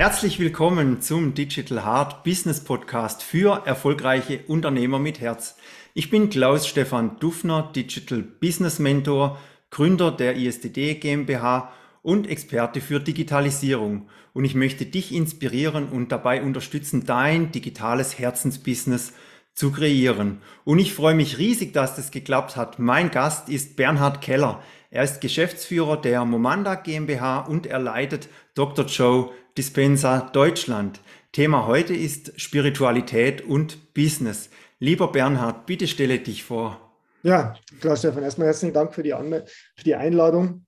Herzlich willkommen zum Digital Hard Business Podcast für erfolgreiche Unternehmer mit Herz. Ich bin Klaus Stefan Dufner, Digital Business Mentor, Gründer der ISDD GmbH und Experte für Digitalisierung. Und ich möchte dich inspirieren und dabei unterstützen, dein digitales Herzensbusiness zu kreieren. Und ich freue mich riesig, dass das geklappt hat. Mein Gast ist Bernhard Keller. Er ist Geschäftsführer der Momanda GmbH und er leitet Dr. Joe Dispensa Deutschland. Thema heute ist Spiritualität und Business. Lieber Bernhard, bitte stelle dich vor. Ja, Klaus Stefan, erstmal herzlichen Dank für die, für die Einladung.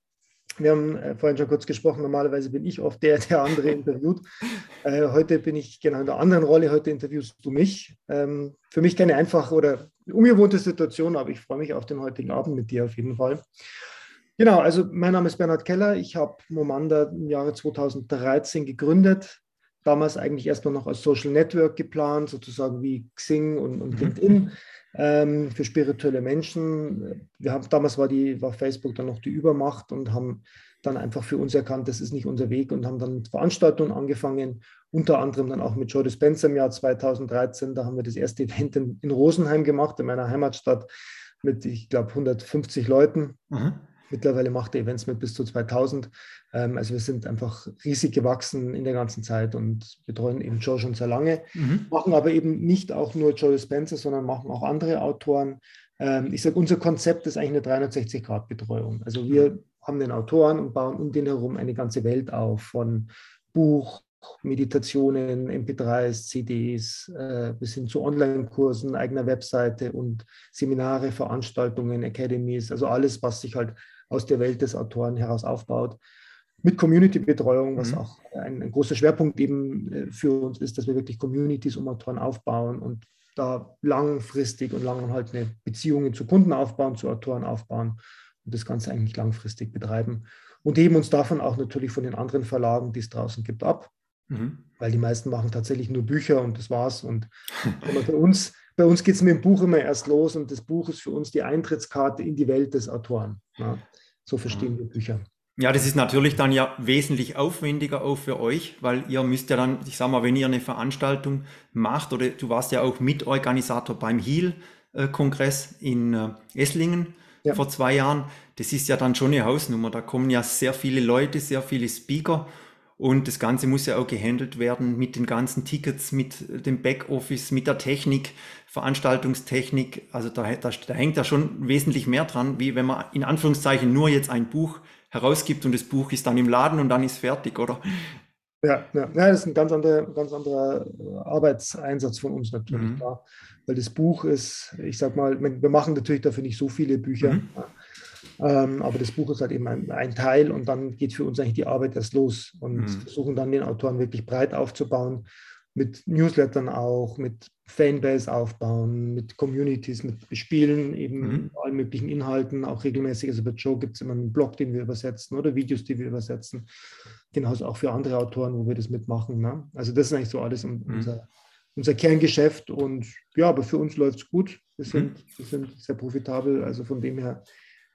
Wir haben äh, vorhin schon kurz gesprochen, normalerweise bin ich oft der, der andere interviewt. Äh, heute bin ich genau in der anderen Rolle, heute interviewst du mich. Ähm, für mich keine einfache oder ungewohnte Situation, aber ich freue mich auf den heutigen Abend mit dir auf jeden Fall. Genau, also mein Name ist Bernhard Keller. Ich habe Momanda im Jahre 2013 gegründet. Damals eigentlich erstmal noch als Social Network geplant, sozusagen wie Xing und, und mhm. LinkedIn ähm, für spirituelle Menschen. Wir haben, damals war, die, war Facebook dann noch die Übermacht und haben dann einfach für uns erkannt, das ist nicht unser Weg und haben dann mit Veranstaltungen angefangen, unter anderem dann auch mit Joe Dispenza im Jahr 2013. Da haben wir das erste Event in, in Rosenheim gemacht, in meiner Heimatstadt, mit, ich glaube, 150 Leuten. Mhm. Mittlerweile macht er Events mit bis zu 2000. Ähm, also wir sind einfach riesig gewachsen in der ganzen Zeit und betreuen eben Joe schon sehr lange. Mhm. Machen aber eben nicht auch nur Joe Spencer, sondern machen auch andere Autoren. Ähm, ich sage, unser Konzept ist eigentlich eine 360-Grad-Betreuung. Also wir mhm. haben den Autoren und bauen um den herum eine ganze Welt auf von Buch, Meditationen, MP3s, CDs, äh, bis hin zu Online-Kursen, eigener Webseite und Seminare, Veranstaltungen, Academies, also alles, was sich halt aus der Welt des Autoren heraus aufbaut. Mit Community-Betreuung, was mhm. auch ein, ein, großer Schwerpunkt eben äh, für uns ist, dass wir wirklich Communities um Autoren aufbauen und da langfristig und langanhaltende Beziehungen zu Kunden aufbauen, zu Autoren aufbauen und das Ganze eigentlich langfristig betreiben. Und heben uns davon auch natürlich von den anderen Verlagen, die es draußen gibt, ab. Mhm. Weil die meisten machen tatsächlich nur Bücher und das war's. Und bei uns, bei uns geht es mit dem Buch immer erst los und das Buch ist für uns die Eintrittskarte in die Welt des Autoren. Ja. So verstehen wir Bücher. Ja, das ist natürlich dann ja wesentlich aufwendiger auch für euch, weil ihr müsst ja dann, ich sag mal, wenn ihr eine Veranstaltung macht oder du warst ja auch Mitorganisator beim HEAL-Kongress in äh, Esslingen ja. vor zwei Jahren, das ist ja dann schon eine Hausnummer. Da kommen ja sehr viele Leute, sehr viele Speaker und das Ganze muss ja auch gehandelt werden mit den ganzen Tickets, mit dem Backoffice, mit der Technik, Veranstaltungstechnik. Also da, da, da hängt ja schon wesentlich mehr dran, wie wenn man in Anführungszeichen nur jetzt ein Buch herausgibt und das Buch ist dann im Laden und dann ist fertig, oder? Ja, ja. ja das ist ein ganz anderer, ganz anderer Arbeitseinsatz von uns natürlich, mhm. klar. Weil das Buch ist, ich sag mal, wir machen natürlich dafür nicht so viele Bücher. Mhm. Ähm, aber das Buch ist halt eben ein, ein, Teil und dann geht für uns eigentlich die Arbeit erst los und mhm. versuchen dann den Autoren wirklich breit aufzubauen, mit Newslettern auch, mit Fanbase aufbauen, mit Communities, mit Bespielen, eben mhm. allen möglichen Inhalten, auch regelmäßig. Also bei Joe gibt es immer einen Blog, den wir übersetzen oder Videos, die wir übersetzen. Genauso auch für andere Autoren, wo wir das mitmachen. Ne? Also das ist eigentlich so alles mhm. unser, unser Kerngeschäft und ja, aber für uns läuft es gut. Wir sind, mhm. wir sind sehr profitabel, also von dem her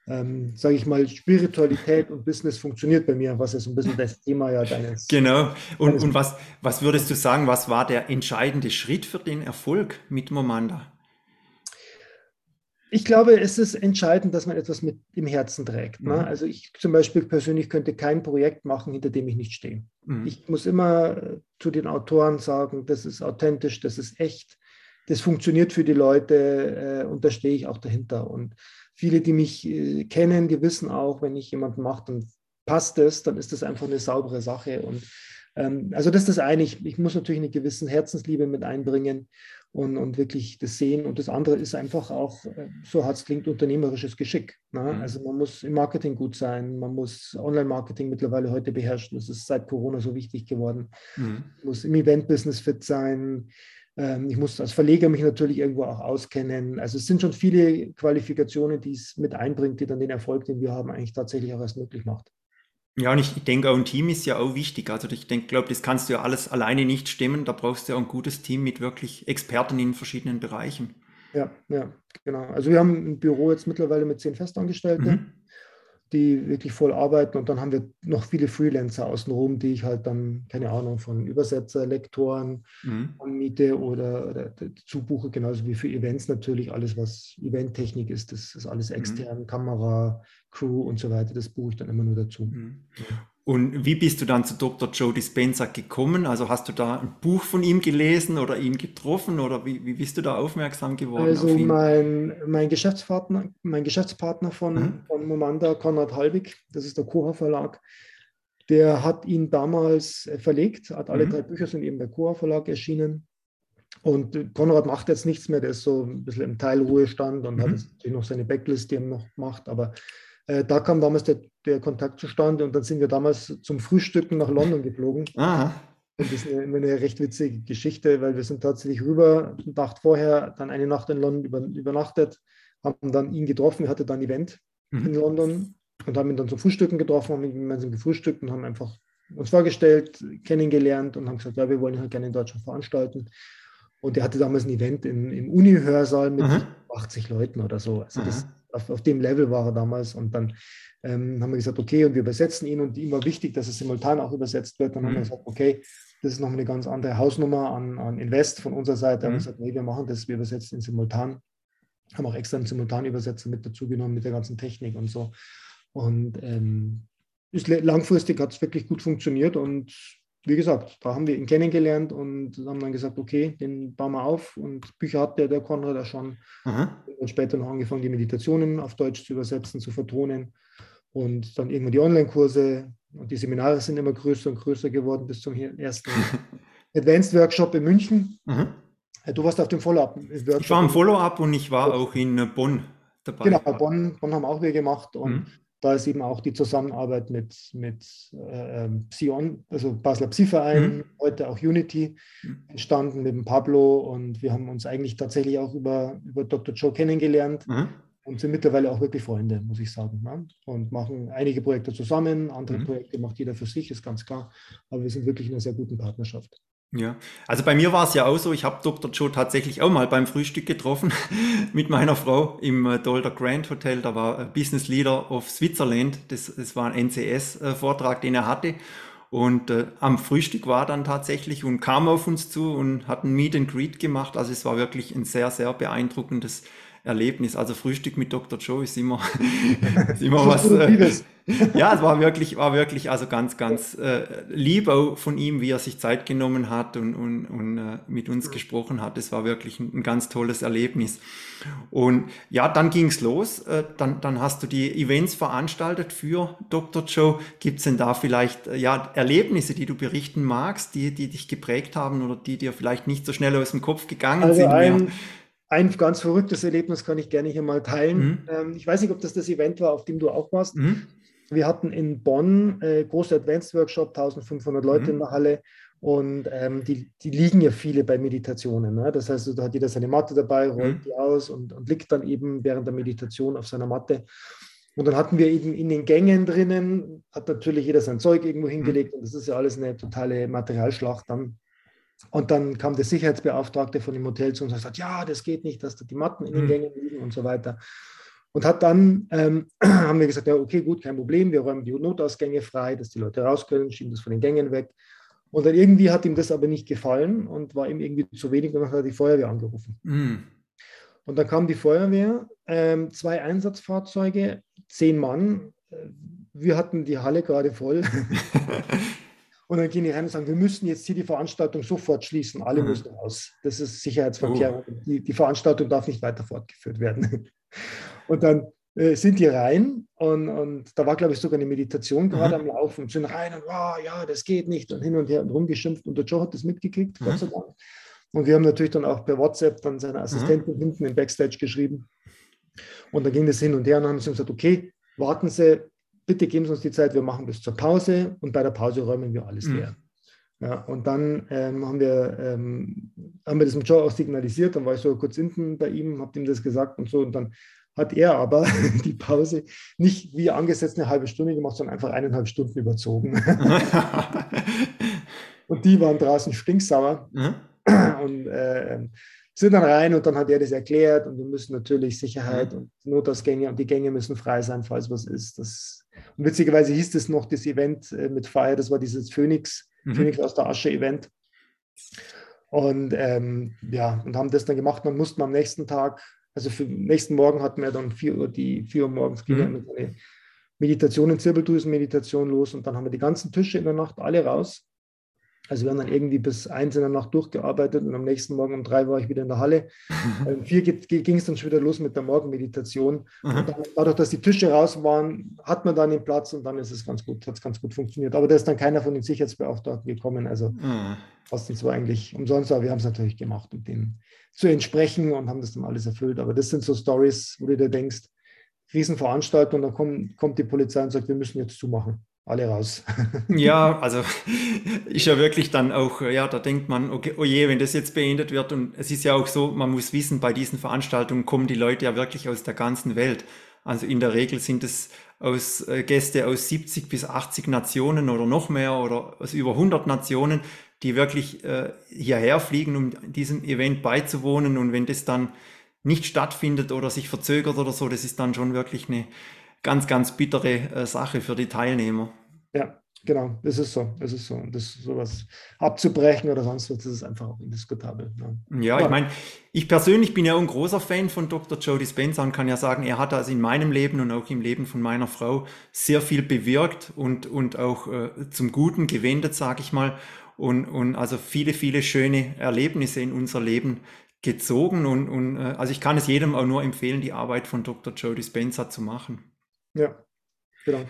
ähm, sage ich mal, Spiritualität und Business funktioniert bei mir, was ist so ein bisschen das Thema ja deines. Genau. Und, deines und was, was würdest du sagen, was war der entscheidende Schritt für den Erfolg mit Momanda? Ich glaube, es ist entscheidend, dass man etwas mit im Herzen trägt. Ne? Mhm. Also ich zum Beispiel persönlich könnte kein Projekt machen, hinter dem ich nicht stehe. Mhm. Ich muss immer äh, zu den Autoren sagen, das ist authentisch, das ist echt, das funktioniert für die Leute äh, und da stehe ich auch dahinter. Und viele, die mich äh, kennen, die wissen auch, wenn ich jemanden mache, dann passt es, dann ist das einfach eine saubere Sache. Und ähm, also das ist das eine. Ich, ich muss natürlich eine gewisse Herzensliebe mit einbringen und, und wirklich das sehen. Und das andere ist einfach auch, äh, so hart es klingt, unternehmerisches Geschick. Ne? Mhm. Also man muss im Marketing gut sein, man muss Online-Marketing mittlerweile heute beherrschen. Das ist seit Corona so wichtig geworden. Mhm. Man muss im Event-Business fit sein. Ähm, ich muss als Verleger mich natürlich irgendwo auch auskennen. Also es sind schon viele Qualifikationen, die es mit einbringt, die dann den Erfolg, den wir haben, eigentlich tatsächlich auch erst möglich macht. Ja, und ich denke, auch ein Team ist ja auch wichtig. Also ich denke, glaube, das kannst du ja alles alleine nicht stemmen. Da brauchst du ja ein gutes Team mit wirklich Experten in verschiedenen Bereichen. Ja, ja, genau. Also wir haben ein Büro jetzt mittlerweile mit zehn Festangestellten. Mhm. Die wirklich voll arbeiten. Und dann haben wir noch viele Freelancer außenrum, die ich halt dann, keine Ahnung, von Übersetzer, Lektoren mhm. anmiete oder, oder zubuche, genauso wie für Events natürlich. Alles, was Eventtechnik ist, das ist alles mhm. extern, mhm. Kamera, Crew und so weiter, das buche ich dann immer nur dazu. Mhm. Und wie bist du dann zu Dr. Joe Dispenza gekommen? Also hast du da ein Buch von ihm gelesen oder ihn getroffen oder wie, wie bist du da aufmerksam geworden? Also mein, mein Geschäftspartner, mein Geschäftspartner von, mhm. von Momanda, Konrad Halbig, das ist der Koha Verlag, der hat ihn damals verlegt, hat alle mhm. drei Bücher sind eben bei Koha Verlag erschienen. Und Konrad macht jetzt nichts mehr, der ist so ein bisschen im Teilruhestand und mhm. hat jetzt natürlich noch seine Backlist, die er noch macht, aber äh, da kam damals der, der, Kontakt zustande und dann sind wir damals zum Frühstücken nach London geflogen. Aha. Und das ist eine, eine, recht witzige Geschichte, weil wir sind tatsächlich rüber, eine Nacht vorher, dann eine Nacht in London über, übernachtet, haben dann ihn getroffen, er hatte dann ein Event mhm. in London und haben ihn dann zum Frühstücken getroffen, haben ihn gemeinsam gefrühstückt und haben einfach uns vorgestellt, kennengelernt und haben gesagt, ja, wir wollen halt gerne in Deutschland veranstalten. Und er hatte damals ein Event im, im Uni-Hörsaal mit mhm. 80 Leuten oder so. Also das, auf, auf, dem Level war er damals. Und dann ähm, haben wir gesagt, okay, und wir übersetzen ihn. Und ihm war wichtig, dass es simultan auch übersetzt wird. Dann mhm. haben wir mhm. gesagt, okay, das ist noch eine ganz andere Hausnummer an, an Invest von unserer Seite. Mhm. Haben wir gesagt, nee, wir machen das, wir übersetzen ihn simultan. Haben auch extra einen Simultanübersetzer mit dazu genommen, mit der ganzen Technik und so. Und ähm, ist, langfristig hat es wirklich gut funktioniert und wie gesagt, da haben wir ihn kennengelernt und haben dann gesagt, okay, den bauen wir auf. Und Bücher hat der, der Konrad ja schon. Aha. Und später noch angefangen, die Meditationen auf Deutsch zu übersetzen, zu vertonen. Und dann irgendwann die Online-Kurse. Und die Seminare sind immer größer und größer geworden bis zum ersten Advanced Workshop in München. Aha. Äh, du warst auf dem Follow-up. Ich war im Follow-up und ich war auch in Bonn dabei. Genau, Bonn, Bonn haben auch wir gemacht. Und mhm da ist eben auch die Zusammenarbeit mit, mit äh, Psion, also Basler Psi-Verein, mhm. heute auch Unity mhm. entstanden mit dem Pablo und wir haben uns eigentlich tatsächlich auch über, über Dr. Joe kennengelernt mhm. und sind mittlerweile auch wirklich Freunde, muss ich sagen. Ne? Und machen einige Projekte zusammen, andere mhm. Projekte macht jeder für sich, ist ganz klar, aber wir sind wirklich in einer sehr guten Partnerschaft. Ja, also bei mir war es ja auch so, ich habe Dr. Joe tatsächlich auch mal beim Frühstück getroffen mit meiner Frau im äh, Dolder Grand Hotel. Da war äh, Business Leader of Switzerland. Das, das war ein NCS-Vortrag, den er hatte. Und äh, am Frühstück war dann tatsächlich und kam auf uns zu und hat ein Meet and Greet gemacht. Also es war wirklich ein sehr, sehr beeindruckendes Erlebnis. Also Frühstück mit Dr. Joe ist immer, ist immer was. Äh, ja, es war wirklich, war wirklich also ganz, ganz äh, lieb auch von ihm, wie er sich Zeit genommen hat und, und, und äh, mit uns gesprochen hat. Es war wirklich ein, ein, ganz tolles Erlebnis. Und ja, dann ging's los. Äh, dann, dann hast du die Events veranstaltet für Dr. Joe. Gibt's denn da vielleicht äh, ja, Erlebnisse, die du berichten magst, die, die dich geprägt haben oder die dir vielleicht nicht so schnell aus dem Kopf gegangen also sind? Ein, ein ganz verrücktes Erlebnis kann ich gerne hier mal teilen. Mhm. Ähm, ich weiß nicht, ob das das Event war, auf dem du auch warst. Mhm. Wir hatten in Bonn äh, große Advanced Workshop, 1500 Leute mhm. in der Halle. Und ähm, die, die liegen ja viele bei Meditationen. Ne? Das heißt, da hat jeder seine Matte dabei, rollt mhm. die aus und, und liegt dann eben während der Meditation auf seiner Matte. Und dann hatten wir eben in den Gängen drinnen, hat natürlich jeder sein Zeug irgendwo mhm. hingelegt. Und das ist ja alles eine totale Materialschlacht dann. Und dann kam der Sicherheitsbeauftragte von dem Hotel zu uns und sagt, ja, das geht nicht, dass da die Matten in den mhm. Gängen liegen und so weiter. Und hat dann, ähm, haben wir gesagt, ja, okay, gut, kein Problem, wir räumen die Notausgänge frei, dass die Leute raus können, schieben das von den Gängen weg. Und dann irgendwie hat ihm das aber nicht gefallen und war ihm irgendwie zu wenig und dann hat er die Feuerwehr angerufen. Mhm. Und dann kam die Feuerwehr, ähm, zwei Einsatzfahrzeuge, zehn Mann. Äh, wir hatten die Halle gerade voll. Und dann gehen die rein und sagen, wir müssen jetzt hier die Veranstaltung sofort schließen. Alle mhm. müssen raus. Das ist Sicherheitsverkehr. Oh. Die, die, Veranstaltung darf nicht weiter fortgeführt werden. Und dann äh, sind die rein und, und da war, glaube ich, sogar eine Meditation mhm. gerade am Laufen und sind rein und oh, ja, das geht nicht und hin und her und rumgeschimpft. Und der Joe hat das mitgekriegt, mhm. Gott sei Dank. Und wir haben natürlich dann auch per WhatsApp dann seine Assistentin mhm. hinten im Backstage geschrieben. Und dann ging das hin und her und haben sie gesagt, okay, warten Sie, bitte geben Sie uns die Zeit, wir machen bis zur Pause und bei der Pause räumen wir alles mhm. leer. Ja, und dann ähm, haben, wir, ähm, haben wir das mit Joe auch signalisiert, dann war ich so kurz hinten bei ihm, habe ihm das gesagt und so und dann hat er aber die Pause nicht wie angesetzt eine halbe Stunde gemacht, sondern einfach eineinhalb Stunden überzogen. und die waren draußen stinksauer. Mhm. Und äh, sind dann rein und dann hat er das erklärt und wir müssen natürlich Sicherheit mhm. und Notausgänge und die Gänge müssen frei sein, falls was ist. Das, und witzigerweise hieß es noch das Event äh, mit Fire, das war dieses Phoenix, mhm. Phoenix aus der Asche Event. Und ähm, ja, und haben das dann gemacht. Dann mussten wir am nächsten Tag, also für den nächsten Morgen hatten wir dann 4 Uhr, die 4 Uhr morgens ging mhm. eine Meditation, Zirbeldrüsenmeditation los und dann haben wir die ganzen Tische in der Nacht alle raus also wir haben dann irgendwie bis eins in der Nacht durchgearbeitet und am nächsten Morgen um drei war ich wieder in der Halle. Mhm. Um vier ging es dann schon wieder los mit der Morgenmeditation. Mhm. Und dann, dadurch, dass die Tische raus waren, hat man dann den Platz und dann ist es ganz gut, hat es ganz gut funktioniert. Aber da ist dann keiner von den Sicherheitsbeauftragten gekommen. Also mhm. fast war eigentlich umsonst, aber wir haben es natürlich gemacht, um denen zu entsprechen und haben das dann alles erfüllt. Aber das sind so Stories, wo du dir denkst, Riesenveranstaltung, dann kommt, kommt die Polizei und sagt, wir müssen jetzt zumachen alle raus. ja, also ist ja wirklich dann auch, ja, da denkt man, okay, oh je, wenn das jetzt beendet wird und es ist ja auch so, man muss wissen, bei diesen Veranstaltungen kommen die Leute ja wirklich aus der ganzen Welt. Also in der Regel sind es aus äh, Gäste aus 70 bis 80 Nationen oder noch mehr oder aus über 100 Nationen, die wirklich äh, hierher fliegen, um diesem Event beizuwohnen und wenn das dann nicht stattfindet oder sich verzögert oder so, das ist dann schon wirklich eine ganz, ganz bittere äh, Sache für die Teilnehmer. Ja, genau, das ist so. Das ist so. Und das sowas abzubrechen oder sonst was, das ist einfach auch indiskutabel. Ja, ja ich meine, ich persönlich bin ja ein großer Fan von Dr. Joe Dispenza und kann ja sagen, er hat also in meinem Leben und auch im Leben von meiner Frau sehr viel bewirkt und, und auch äh, zum Guten gewendet, sage ich mal. Und, und also viele, viele schöne Erlebnisse in unser Leben gezogen. Und, und äh, also ich kann es jedem auch nur empfehlen, die Arbeit von Dr. Joe Dispenza zu machen. Ja, genau.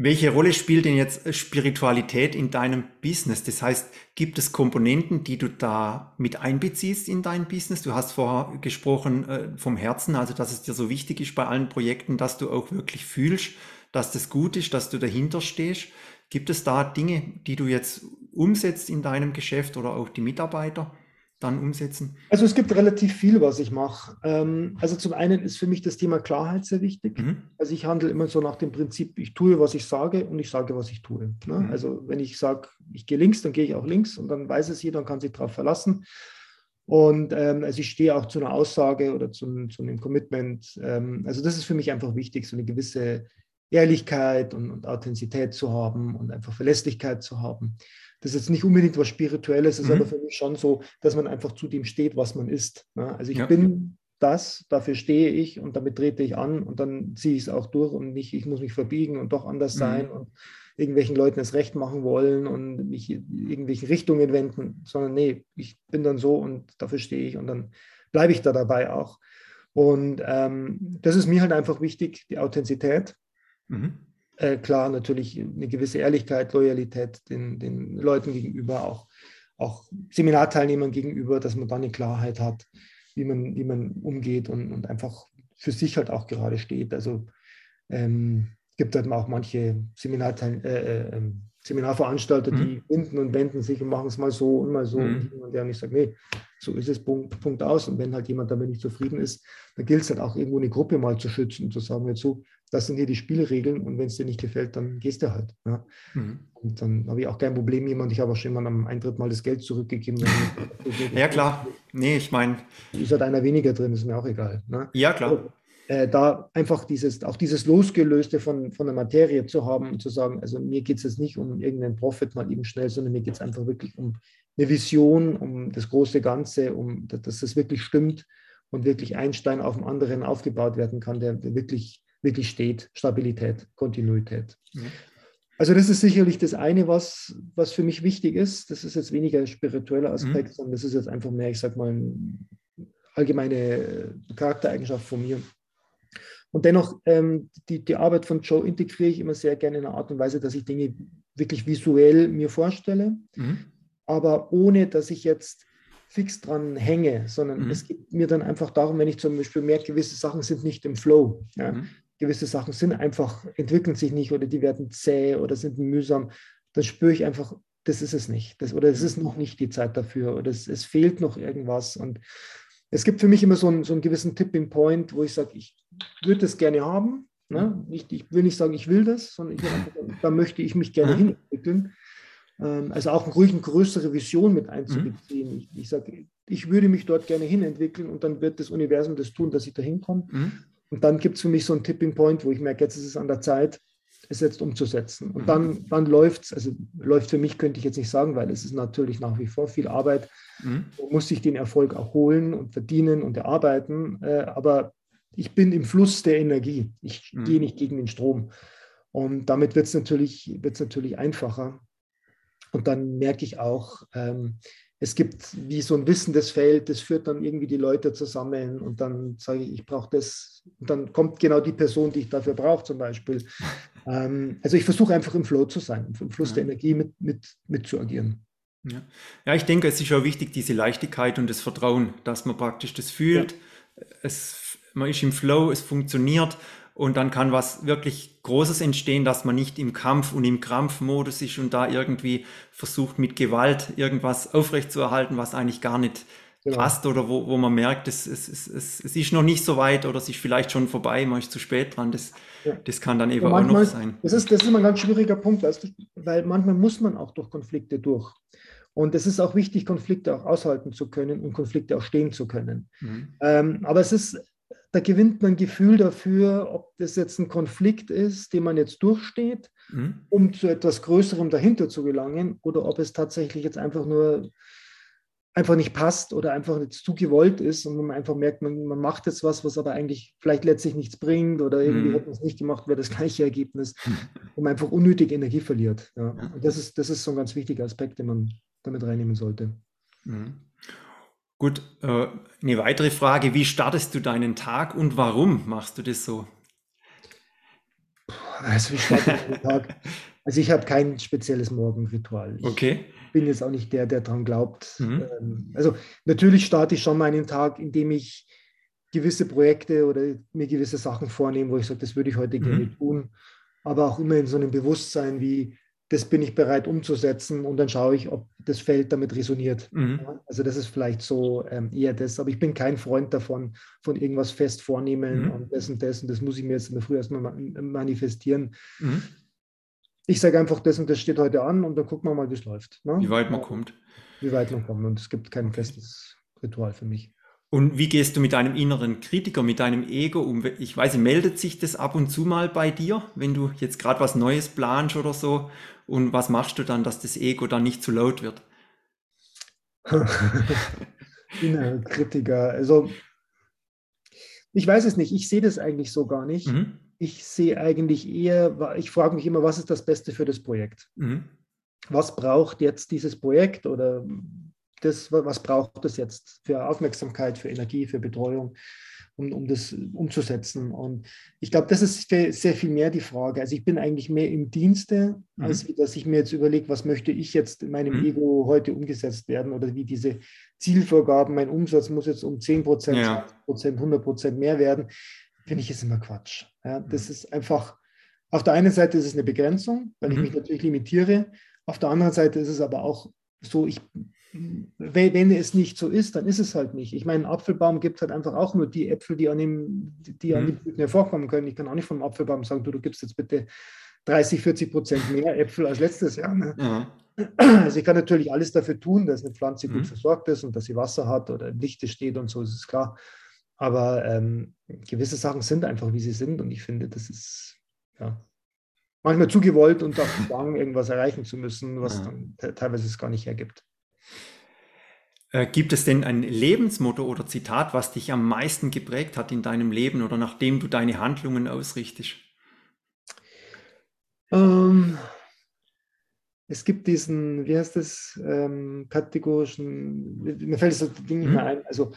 Welche Rolle spielt denn jetzt Spiritualität in deinem Business? Das heißt, gibt es Komponenten, die du da mit einbeziehst in dein Business? Du hast vorher gesprochen äh, vom Herzen, also dass es dir so wichtig ist bei allen Projekten, dass du auch wirklich fühlst, dass das gut ist, dass du dahinter stehst. Gibt es da Dinge, die du jetzt umsetzt in deinem Geschäft oder auch die Mitarbeiter? Dann umsetzen? Also es gibt relativ viel, was ich mache. Ähm, also zum einen ist für mich das Thema Klarheit sehr wichtig. Mhm. Also ich handle immer so nach dem Prinzip, ich tue, was ich sage und ich sage, was ich tue. Ne? Mhm. Also wenn ich sage, ich gehe links, dann gehe ich auch links und dann weiß es jeder und kann sich darauf verlassen. Und ähm, also ich stehe auch zu einer Aussage oder zu, zu einem Commitment. Ähm, also das ist für mich einfach wichtig, so eine gewisse Ehrlichkeit und, und Authentizität zu haben und einfach Verlässlichkeit zu haben. Das ist jetzt nicht unbedingt was Spirituelles, ist mhm. aber für mich schon so, dass man einfach zu dem steht, was man ist. Ne? Also ich ja. bin das, dafür stehe ich und damit trete ich an und dann ziehe ich es auch durch und nicht, ich muss mich verbiegen und doch anders mhm. sein und irgendwelchen Leuten das Recht machen wollen und mich in irgendwelchen Richtungen wenden, sondern nee, ich bin dann so und dafür stehe ich und dann bleibe ich da dabei auch. Und ähm, das ist mir halt einfach wichtig, die Authentizität. Mhm. Äh, klar, natürlich eine gewisse Ehrlichkeit, Loyalität den, den Leuten gegenüber, auch, auch Seminarteilnehmern gegenüber, dass man da eine Klarheit hat, wie man, wie man umgeht und, und einfach für sich halt auch gerade steht. Also ähm, gibt halt auch manche Seminarteil äh, äh, ähm, Seminarveranstalter, mhm. die binden und wenden sich und machen es mal so und mal so. Mhm. Und der nicht sagt, nee, so ist es, Punkt, Punkt aus. Und wenn halt jemand damit nicht zufrieden ist, dann gilt es halt auch irgendwo eine Gruppe mal zu schützen und zu sagen, jetzt so, das sind hier die Spielregeln und wenn es dir nicht gefällt, dann gehst du halt. Ja. Mhm. Und dann habe ich auch kein Problem, jemand, ich habe auch schon mal am Eintritt mal das Geld zurückgegeben. ja, klar. Nee, ich meine. Ist halt einer weniger drin, ist mir auch egal. Ne? Ja, klar. Äh, da einfach dieses, auch dieses Losgelöste von, von der Materie zu haben und zu sagen, also mir geht es jetzt nicht um irgendeinen Profit mal eben schnell, sondern mir geht es einfach wirklich um eine Vision, um das große Ganze, um dass das wirklich stimmt und wirklich ein Stein auf dem anderen aufgebaut werden kann, der, der wirklich, wirklich steht. Stabilität, Kontinuität. Mhm. Also das ist sicherlich das eine, was, was für mich wichtig ist. Das ist jetzt weniger ein spiritueller Aspekt, mhm. sondern das ist jetzt einfach mehr, ich sag mal, eine allgemeine Charaktereigenschaft von mir. Und dennoch, ähm, die, die Arbeit von Joe integriere ich immer sehr gerne in einer Art und Weise, dass ich Dinge wirklich visuell mir vorstelle, mhm. aber ohne, dass ich jetzt fix dran hänge, sondern mhm. es geht mir dann einfach darum, wenn ich zum Beispiel merke, gewisse Sachen sind nicht im Flow. Ja? Mhm. Gewisse Sachen sind einfach, entwickeln sich nicht oder die werden zäh oder sind mühsam, dann spüre ich einfach, das ist es nicht. Das, oder es ist noch nicht die Zeit dafür oder es, es fehlt noch irgendwas. Und es gibt für mich immer so einen, so einen gewissen Tipping Point, wo ich sage, ich würde das gerne haben. Ne? Ich, ich, will nicht sagen, ich will das, sondern ich da möchte ich mich gerne hin entwickeln. ähm, also auch ruhig eine größere Vision mit einzubeziehen. Mhm. Ich, ich sage, ich würde mich dort gerne hinentwickeln und dann wird das Universum das tun, dass ich da hinkomme. Mhm. Und dann gibt es für mich so einen Tipping Point, wo ich merke, jetzt ist es an der Zeit, es jetzt umzusetzen. Und dann, mhm. dann läuft es, also läuft für mich, könnte ich jetzt nicht sagen, weil es ist natürlich nach wie vor viel Arbeit. Mhm. Man muss sich den Erfolg auch holen und verdienen und erarbeiten. Äh, aber ich bin im Fluss der Energie. Ich mhm. gehe nicht gegen den Strom. Und damit wird es natürlich, wird's natürlich einfacher. Und dann merke ich auch, ähm, es gibt wie so ein wissendes Feld, das führt dann irgendwie die Leute zusammen und dann sage ich, ich brauche das. Und dann kommt genau die Person, die ich dafür brauche, zum Beispiel. Ähm, also ich versuche einfach im Flow zu sein, im Fluss ja. der Energie mit, mit, mit zu agieren. Ja. ja. ich denke, es ist auch wichtig, diese Leichtigkeit und das Vertrauen, dass man praktisch das fühlt. Ja. Es, man ist im Flow, es funktioniert und dann kann was wirklich Großes entstehen, dass man nicht im Kampf und im Krampfmodus ist und da irgendwie versucht mit Gewalt irgendwas aufrechtzuerhalten, was eigentlich gar nicht genau. passt oder wo, wo man merkt, es, es, es, es ist noch nicht so weit oder es ist vielleicht schon vorbei, man ist zu spät dran. Das, ja. das kann dann eben auch noch sein. Das ist, das ist immer ein ganz schwieriger Punkt, weißt du, weil manchmal muss man auch durch Konflikte durch. Und es ist auch wichtig, Konflikte auch aushalten zu können und Konflikte auch stehen zu können. Mhm. Ähm, aber es ist da gewinnt man ein Gefühl dafür, ob das jetzt ein Konflikt ist, den man jetzt durchsteht, mhm. um zu etwas Größerem dahinter zu gelangen, oder ob es tatsächlich jetzt einfach nur einfach nicht passt oder einfach jetzt zu gewollt ist und man einfach merkt, man, man macht jetzt was, was aber eigentlich vielleicht letztlich nichts bringt oder irgendwie mhm. hätte man es nicht gemacht, wäre das gleiche Ergebnis, wo man einfach unnötig Energie verliert. Ja. Und das ist, das ist so ein ganz wichtiger Aspekt, den man damit reinnehmen sollte. Mhm. Gut, äh, eine weitere Frage, wie startest du deinen Tag und warum machst du das so? Also ich starte den Tag. Also ich habe kein spezielles Morgenritual. Ich okay. bin jetzt auch nicht der, der daran glaubt. Mhm. Ähm, also natürlich starte ich schon meinen Tag, indem ich gewisse Projekte oder mir gewisse Sachen vornehme, wo ich sage, das würde ich heute mhm. gerne tun. Aber auch immer in so einem Bewusstsein wie, das bin ich bereit umzusetzen und dann schaue ich, ob das Feld damit resoniert. Mhm. Also das ist vielleicht so ähm, eher das, aber ich bin kein Freund davon, von irgendwas fest vornehmen mhm. und das und das und das muss ich mir jetzt in der Früh erstmal manifestieren. Mhm. Ich sage einfach, das und das steht heute an und dann gucken wir mal, wie es läuft. Ne? Wie weit man kommt. Wie weit man kommt und es gibt kein festes Ritual für mich. Und wie gehst du mit deinem inneren Kritiker, mit deinem Ego um? Ich weiß, meldet sich das ab und zu mal bei dir, wenn du jetzt gerade was Neues planst oder so? Und was machst du dann, dass das Ego dann nicht zu laut wird? Innerer Kritiker. Also, ich weiß es nicht. Ich sehe das eigentlich so gar nicht. Mhm. Ich sehe eigentlich eher, ich frage mich immer, was ist das Beste für das Projekt? Mhm. Was braucht jetzt dieses Projekt oder das, was braucht es jetzt für Aufmerksamkeit, für Energie, für Betreuung, um, um das umzusetzen. Und ich glaube, das ist sehr viel mehr die Frage. Also ich bin eigentlich mehr im Dienste, mhm. als dass ich mir jetzt überlege, was möchte ich jetzt in meinem mhm. Ego heute umgesetzt werden oder wie diese Zielvorgaben, mein Umsatz muss jetzt um 10 Prozent, ja. 100 Prozent mehr werden, finde ich ist immer Quatsch. Ja, das mhm. ist einfach, auf der einen Seite ist es eine Begrenzung, weil ich mhm. mich natürlich limitiere. Auf der anderen Seite ist es aber auch so, ich wenn es nicht so ist, dann ist es halt nicht. Ich meine, ein Apfelbaum gibt halt einfach auch nur die Äpfel, die an dem, die an mhm. den Blüten hervorkommen können. Ich kann auch nicht vom Apfelbaum sagen, du, du gibst jetzt bitte 30, 40 Prozent mehr Äpfel als letztes Jahr. Ne? Ja. Also ich kann natürlich alles dafür tun, dass eine Pflanze gut mhm. versorgt ist und dass sie Wasser hat oder im Lichte steht und so, ist es klar. Aber ähm, gewisse Sachen sind einfach, wie sie sind und ich finde, das ist ja, manchmal zu gewollt und auch Zwang, irgendwas erreichen zu müssen, was ja. dann teilweise es gar nicht hergibt. Äh, gibt es denn ein Lebensmotto oder Zitat, was dich am meisten geprägt hat in deinem Leben oder nachdem du deine Handlungen ausrichtest? Ähm, es gibt diesen, wie heißt das, ähm, kategorischen, mir fällt das Ding nicht mehr hm? ein. Also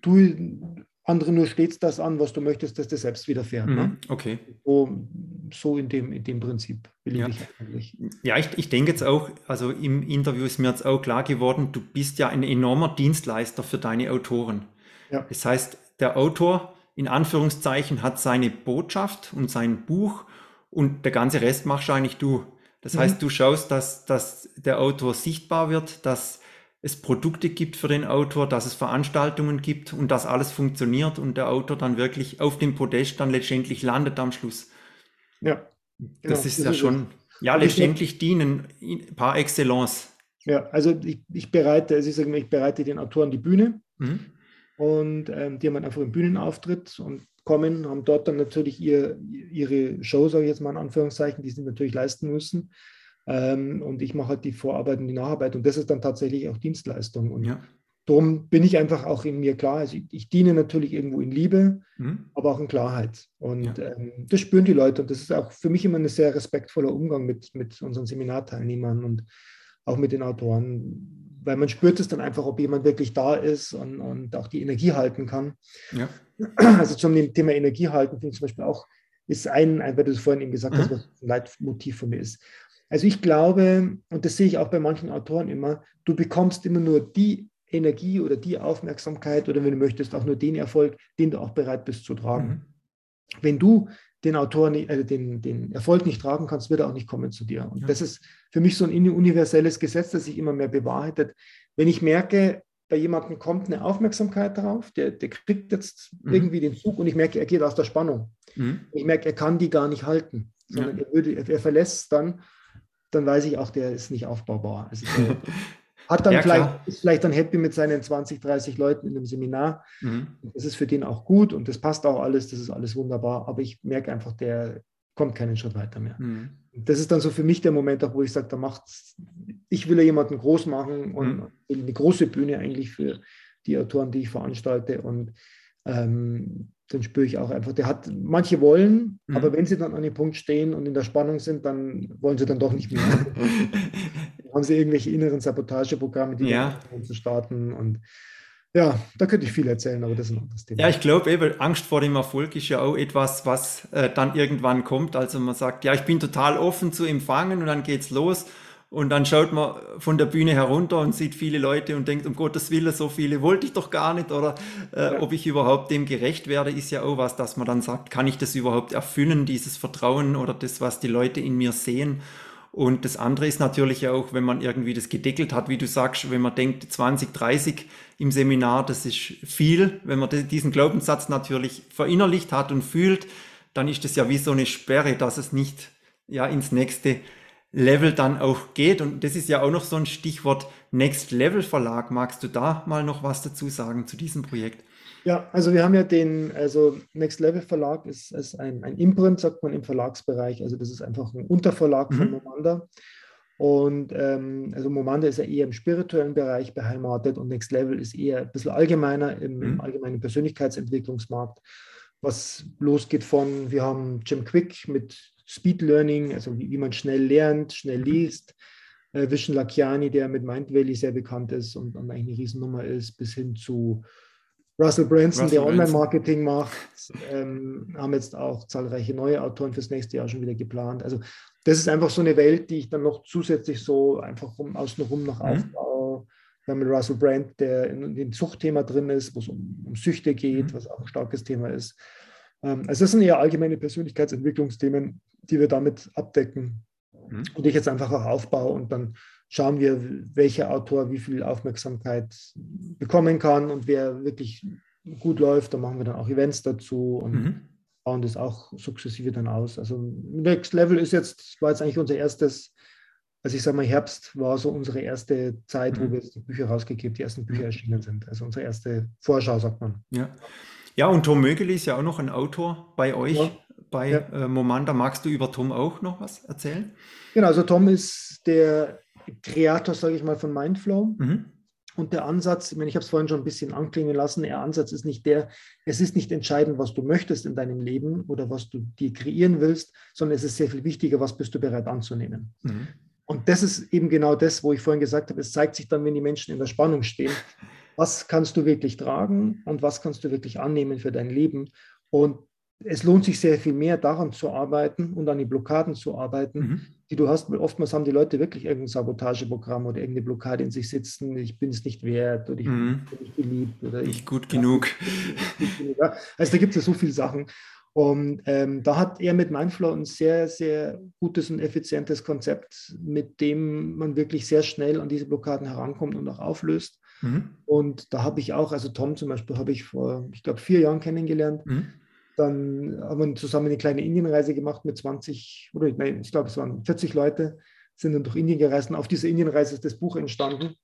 du andere nur stets das an, was du möchtest, dass dir selbst widerfährt. Ne? Mhm, okay. So, so, in, dem, in dem Prinzip will ja. ich eigentlich. Ja, ich, ich denke jetzt auch, also im Interview ist mir jetzt auch klar geworden, du bist ja ein enormer Dienstleister für deine Autoren. Ja. Das heißt, der Autor in Anführungszeichen hat seine Botschaft und sein Buch und der ganze Rest machst eigentlich du. Das mhm. heißt, du schaust, dass, dass der Autor sichtbar wird, dass es Produkte gibt für den Autor, dass es Veranstaltungen gibt und dass alles funktioniert und der Autor dann wirklich auf dem Podest dann letztendlich landet am Schluss. Ja. Das genau, ist ja schon, Ja, letztendlich dienen par excellence. Ja, also ich, ich bereite, also ich sage mal, ich bereite den Autoren die Bühne mhm. und ähm, die haben einfach einen Bühnenauftritt und kommen, haben dort dann natürlich ihr, ihre Show, sage ich jetzt mal in Anführungszeichen, die sie natürlich leisten müssen. Ähm, und ich mache halt die Vorarbeit und die Nacharbeit und das ist dann tatsächlich auch Dienstleistung. Und ja. darum bin ich einfach auch in mir klar. Also ich, ich diene natürlich irgendwo in Liebe, mhm. aber auch in Klarheit. Und ja. ähm, das spüren die Leute und das ist auch für mich immer ein sehr respektvoller Umgang mit, mit unseren Seminarteilnehmern und auch mit den Autoren, weil man spürt es dann einfach, ob jemand wirklich da ist und, und auch die Energie halten kann. Ja. Also zum Thema Energie halten finde ich zum Beispiel auch, ist ein, weil du es vorhin eben gesagt mhm. hast, was ein Leitmotiv von mir ist. Also ich glaube, und das sehe ich auch bei manchen Autoren immer, du bekommst immer nur die Energie oder die Aufmerksamkeit oder wenn du möchtest, auch nur den Erfolg, den du auch bereit bist zu tragen. Mhm. Wenn du den Autor, äh, den, den Erfolg nicht tragen kannst, wird er auch nicht kommen zu dir. Und ja. das ist für mich so ein universelles Gesetz, das sich immer mehr bewahrheitet. Wenn ich merke, bei jemandem kommt eine Aufmerksamkeit darauf, der, der kriegt jetzt mhm. irgendwie den Zug und ich merke, er geht aus der Spannung. Mhm. Ich merke, er kann die gar nicht halten, sondern ja. er, würde, er, er verlässt dann, dann weiß ich auch, der ist nicht aufbaubar. Also Hat dann ja, vielleicht, ist vielleicht dann happy mit seinen 20, 30 Leuten in einem Seminar. Mhm. Das ist für den auch gut und das passt auch alles, das ist alles wunderbar. Aber ich merke einfach, der kommt keinen Schritt weiter mehr. Mhm. Das ist dann so für mich der Moment, auch, wo ich sage, da macht's, ich will ja jemanden groß machen und mhm. eine große Bühne eigentlich für die Autoren, die ich veranstalte. Und ähm, dann spüre ich auch einfach, der hat, manche wollen, mhm. aber wenn sie dann an dem Punkt stehen und in der Spannung sind, dann wollen sie dann doch nicht mehr. haben sie irgendwelche inneren Sabotageprogramme, die ja. zu starten und ja, da könnte ich viel erzählen, aber das ist ein anderes Thema. Ja, ich glaube eben, Angst vor dem Erfolg ist ja auch etwas, was äh, dann irgendwann kommt. Also man sagt, ja, ich bin total offen zu empfangen und dann geht's los. Und dann schaut man von der Bühne herunter und sieht viele Leute und denkt, um Gottes Willen, so viele wollte ich doch gar nicht. Oder äh, ja. ob ich überhaupt dem gerecht werde, ist ja auch was, dass man dann sagt, kann ich das überhaupt erfüllen, dieses Vertrauen oder das, was die Leute in mir sehen. Und das andere ist natürlich auch, wenn man irgendwie das gedeckelt hat, wie du sagst, wenn man denkt 20, 30 im Seminar, das ist viel. Wenn man diesen Glaubenssatz natürlich verinnerlicht hat und fühlt, dann ist das ja wie so eine Sperre, dass es nicht ja ins nächste Level dann auch geht. Und das ist ja auch noch so ein Stichwort Next Level Verlag. Magst du da mal noch was dazu sagen zu diesem Projekt? Ja, also wir haben ja den, also Next Level Verlag ist, ist ein, ein Imprint, sagt man im Verlagsbereich. Also das ist einfach ein Unterverlag mhm. von Momanda. Und ähm, also Momanda ist ja eher im spirituellen Bereich beheimatet und Next Level ist eher ein bisschen allgemeiner im, mhm. im allgemeinen Persönlichkeitsentwicklungsmarkt, was losgeht von, wir haben Jim Quick mit Speed Learning, also wie, wie man schnell lernt, schnell liest, äh, Vishen Lakiani, der mit Mind Valley sehr bekannt ist und, und eigentlich eine Riesennummer ist, bis hin zu Russell Branson, Russell der Online-Marketing macht, ähm, haben jetzt auch zahlreiche neue Autoren fürs nächste Jahr schon wieder geplant. Also das ist einfach so eine Welt, die ich dann noch zusätzlich so einfach rum, außenrum noch mhm. aufbaue. Wir haben mit Russell Brand, der in, in dem Zuchtthema drin ist, wo es um, um Süchte geht, mhm. was auch ein starkes Thema ist. Ähm, also das sind eher allgemeine Persönlichkeitsentwicklungsthemen, die wir damit abdecken mhm. und ich jetzt einfach auch aufbaue und dann schauen wir, welcher Autor wie viel Aufmerksamkeit bekommen kann und wer wirklich gut läuft. Da machen wir dann auch Events dazu und mhm. bauen das auch sukzessive dann aus. Also Next Level ist jetzt, war jetzt eigentlich unser erstes, also ich sage mal, Herbst war so unsere erste Zeit, mhm. wo wir die Bücher rausgegeben, die ersten Bücher erschienen sind. Also unsere erste Vorschau, sagt man. Ja. Ja, und Tom Mögeli ist ja auch noch ein Autor bei euch, ja. bei ja. Äh, Momanda. Magst du über Tom auch noch was erzählen? Genau, also Tom ist der Kreator, sage ich mal, von Mindflow. Mhm. Und der Ansatz, ich, meine, ich habe es vorhin schon ein bisschen anklingen lassen, der Ansatz ist nicht der, es ist nicht entscheidend, was du möchtest in deinem Leben oder was du dir kreieren willst, sondern es ist sehr viel wichtiger, was bist du bereit anzunehmen. Mhm. Und das ist eben genau das, wo ich vorhin gesagt habe, es zeigt sich dann, wenn die Menschen in der Spannung stehen, was kannst du wirklich tragen und was kannst du wirklich annehmen für dein Leben. Und es lohnt sich sehr viel mehr, daran zu arbeiten und an die Blockaden zu arbeiten, mhm. die du hast. Oftmals haben die Leute wirklich irgendein Sabotageprogramm oder irgendeine Blockade in sich sitzen. Ich bin es nicht wert oder ich mhm. bin nicht geliebt oder nicht ich, gut genug. Also da gibt es ja so viele Sachen. Und ähm, da hat er mit Mindflow ein sehr, sehr gutes und effizientes Konzept, mit dem man wirklich sehr schnell an diese Blockaden herankommt und auch auflöst. Mhm. Und da habe ich auch, also Tom zum Beispiel, habe ich vor, ich glaube, vier Jahren kennengelernt. Mhm Dann haben wir zusammen eine kleine Indienreise gemacht mit 20, oder nein, ich glaube, es waren 40 Leute, sind dann durch Indien gereist. Und auf dieser Indienreise ist das Buch entstanden.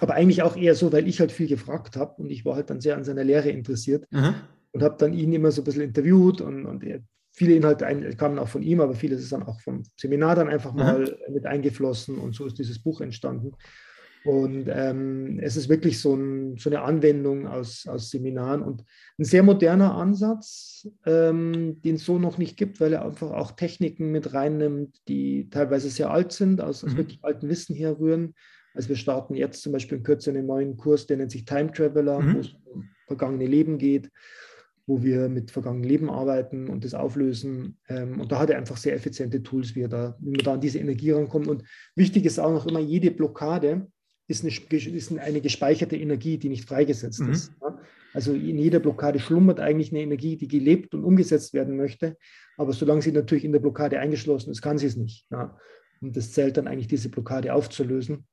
Aber eigentlich auch eher so, weil ich halt viel gefragt habe und ich war halt dann sehr an seiner Lehre interessiert mhm. Und habe dann ihn immer so ein bisschen interviewt und, und er, viele Inhalte ein, kamen auch von ihm, aber vieles ist dann auch vom Seminar dann einfach mhm. mal mit eingeflossen und so ist dieses Buch entstanden. Und ähm, es ist wirklich so, ein, so, eine Anwendung aus, aus Seminaren und ein sehr moderner Ansatz, ähm, den es so noch nicht gibt, weil er einfach auch Techniken mit reinnimmt, die teilweise sehr alt sind, aus, aus mhm. wirklich altem Wissen herrühren. Also wir starten jetzt zum Beispiel in Kürze einen neuen Kurs, der nennt sich Time Traveler, mhm. wo es um vergangene Leben geht, wo wir mit vergangenen Leben arbeiten und das auflösen. Ähm, und da hat er einfach sehr effiziente Tools, wie, er da, wie man da an diese Energie rankommt. Und wichtig ist auch noch immer, jede Blockade, ist eine, ist eine gespeicherte Energie, die nicht freigesetzt mhm. ist. Also in jeder Blockade schlummert eigentlich eine Energie, die gelebt und umgesetzt werden möchte. Aber solange sie natürlich in der Blockade eingeschlossen ist, kann sie es nicht. Und das zählt dann eigentlich, diese Blockade aufzulösen.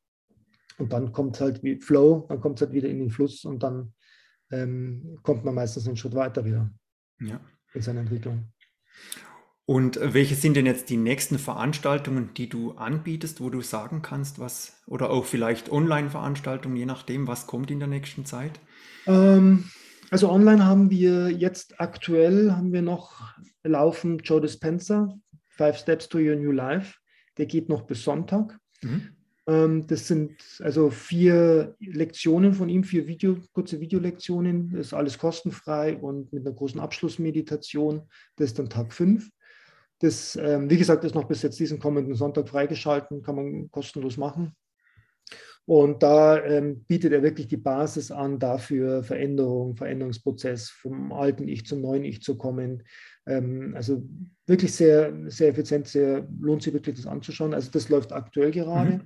Und dann kommt es halt wie Flow, dann kommt es halt wieder in den Fluss und dann ähm, kommt man meistens einen Schritt weiter wieder ja. in seiner Entwicklung. Und welche sind denn jetzt die nächsten Veranstaltungen, die du anbietest, wo du sagen kannst, was, oder auch vielleicht Online-Veranstaltungen, je nachdem, was kommt in der nächsten Zeit? Ähm, also online haben wir jetzt aktuell, haben wir noch laufen Joe Dispenza, Five Steps to Your New Life. Der geht noch bis Sonntag. Mhm. Ähm, das sind also vier Lektionen von ihm, vier Video, kurze Videolektionen. Das ist alles kostenfrei und mit einer großen Abschlussmeditation. Das ist dann Tag fünf. Das, ähm, wie gesagt, ist noch bis jetzt diesen kommenden Sonntag freigeschalten, kann man kostenlos machen. Und da ähm, bietet er wirklich die Basis an, dafür Veränderung, Veränderungsprozess vom alten Ich zum neuen Ich zu kommen. Ähm, also wirklich sehr, sehr effizient, sehr, lohnt sich wirklich das anzuschauen. Also das läuft aktuell gerade. Mhm.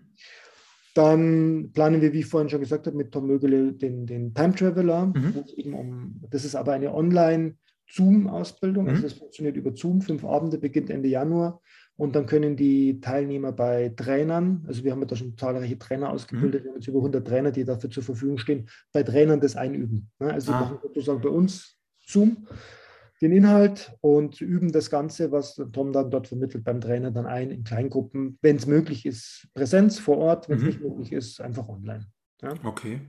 Dann planen wir, wie ich vorhin schon gesagt habe, mit Tom Mögele den, den Time Traveler. Mhm. Um, das ist aber eine Online- Zoom-Ausbildung. Also mhm. Also das funktioniert über Zoom. Fünf Abende beginnt Ende Januar. Und dann können die Teilnehmer bei Trainern, also wir haben da schon zahlreiche Trainer ausgebildet, mhm. wir haben jetzt über 100 Trainer, die dafür zur Verfügung stehen, bei Trainern das einüben. Ne? Also ah. machen sozusagen bei uns Zoom den Inhalt und üben das Ganze, was Tom dann dort vermittelt beim Trainer, dann ein in Kleingruppen, wenn es möglich ist, Präsenz vor Ort, wenn es mhm. nicht möglich ist, einfach online. Ja? Okay.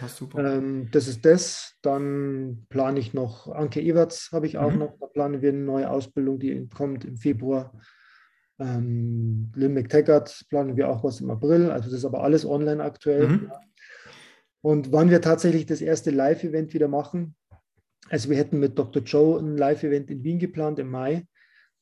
Ja, super. Ähm, das ist das. Dann plane ich noch, Anke Everts habe ich auch mhm. noch, da planen wir eine neue Ausbildung, die kommt im Februar. Ähm, Lynn McTaggart planen wir auch was im April, also das ist aber alles online aktuell. Mhm. Und wann wir tatsächlich das erste Live-Event wieder machen, also wir hätten mit Dr. Joe ein Live-Event in Wien geplant im Mai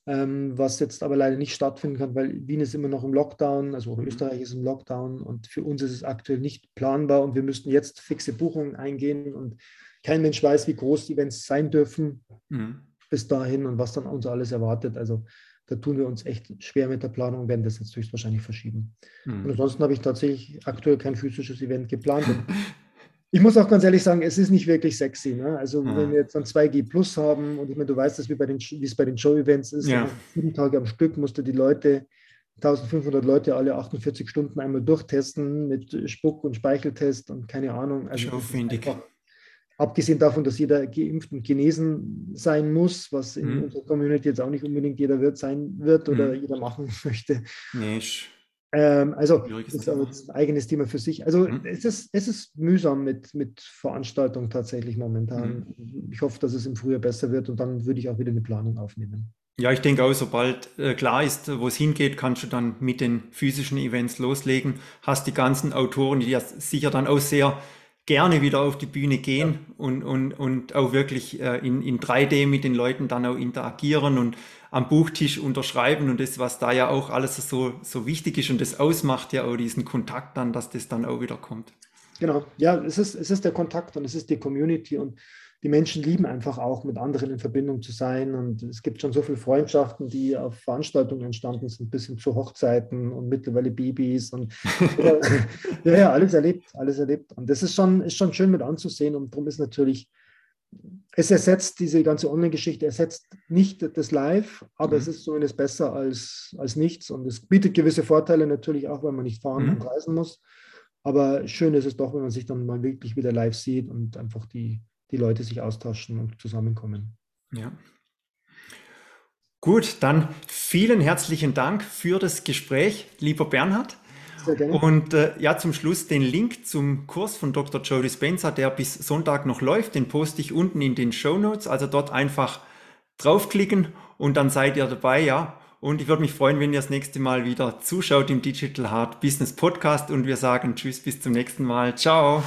ähm, was jetzt aber leider nicht stattfinden kann, weil Wien ist immer noch im Lockdown, also mhm. Österreich ist im Lockdown und für uns ist es aktuell nicht planbar und wir müssten jetzt fixe Buchungen eingehen und kein Mensch weiß, wie groß die Events sein dürfen mhm. bis dahin und was dann uns alles erwartet. Also da tun wir uns echt schwer mit der Planung und werden das jetzt höchstwahrscheinlich verschieben. Mhm. Und ansonsten habe ich tatsächlich aktuell kein physisches Event geplant. ich muss auch ganz ehrlich sagen, es ist nicht wirklich sexy. Ne? Also ja. wenn wir jetzt dann 2G Plus haben und ich meine, du weißt das, wie, bei den, wie es bei den Show-Events ist, ja. sieben Tage am Stück musst du die Leute, 1500 Leute alle 48 Stunden einmal durchtesten mit Spuck- und Speicheltest und keine Ahnung. Also Aufwendig. Abgesehen davon, dass jeder geimpft und genesen sein muss, was in mhm. unserer Community jetzt auch nicht unbedingt jeder wird sein wird oder mhm. jeder machen möchte. Nee, ähm, also, das ist aber ein eigenes Thema für sich. Also, mhm. es, ist, es ist mühsam mit, mit Veranstaltungen tatsächlich momentan. Mhm. Ich hoffe, dass es im Frühjahr besser wird und dann würde ich auch wieder eine Planung aufnehmen. Ja, ich denke auch, sobald äh, klar ist, wo es hingeht, kannst du dann mit den physischen Events loslegen. Hast die ganzen Autoren, die ja sicher dann auch sehr gerne wieder auf die Bühne gehen ja. und, und, und auch wirklich äh, in, in 3D mit den Leuten dann auch interagieren und am Buchtisch unterschreiben und das, was da ja auch alles so, so wichtig ist und das ausmacht ja auch diesen Kontakt dann, dass das dann auch wieder kommt. Genau, ja, es ist, es ist der Kontakt und es ist die Community und die Menschen lieben einfach auch, mit anderen in Verbindung zu sein. Und es gibt schon so viele Freundschaften, die auf Veranstaltungen entstanden sind, bis hin zu Hochzeiten und mittlerweile Babys und ja, ja, alles erlebt, alles erlebt. Und das ist schon, ist schon schön mit anzusehen. Und darum ist natürlich, es ersetzt diese ganze Online-Geschichte, ersetzt nicht das Live, aber mhm. es ist zumindest besser als, als nichts. Und es bietet gewisse Vorteile natürlich auch, weil man nicht fahren mhm. und reisen muss. Aber schön ist es doch, wenn man sich dann mal wirklich wieder live sieht und einfach die, die Leute sich austauschen und zusammenkommen. Ja. Gut, dann vielen herzlichen Dank für das Gespräch, lieber Bernhard. Sehr gerne. Und äh, ja, zum Schluss den Link zum Kurs von Dr. Joe Dispenza, der bis Sonntag noch läuft, den poste ich unten in den Show Notes. Also dort einfach draufklicken und dann seid ihr dabei, ja. Und ich würde mich freuen, wenn ihr das nächste Mal wieder zuschaut im Digital Hard Business Podcast und wir sagen Tschüss, bis zum nächsten Mal. Ciao.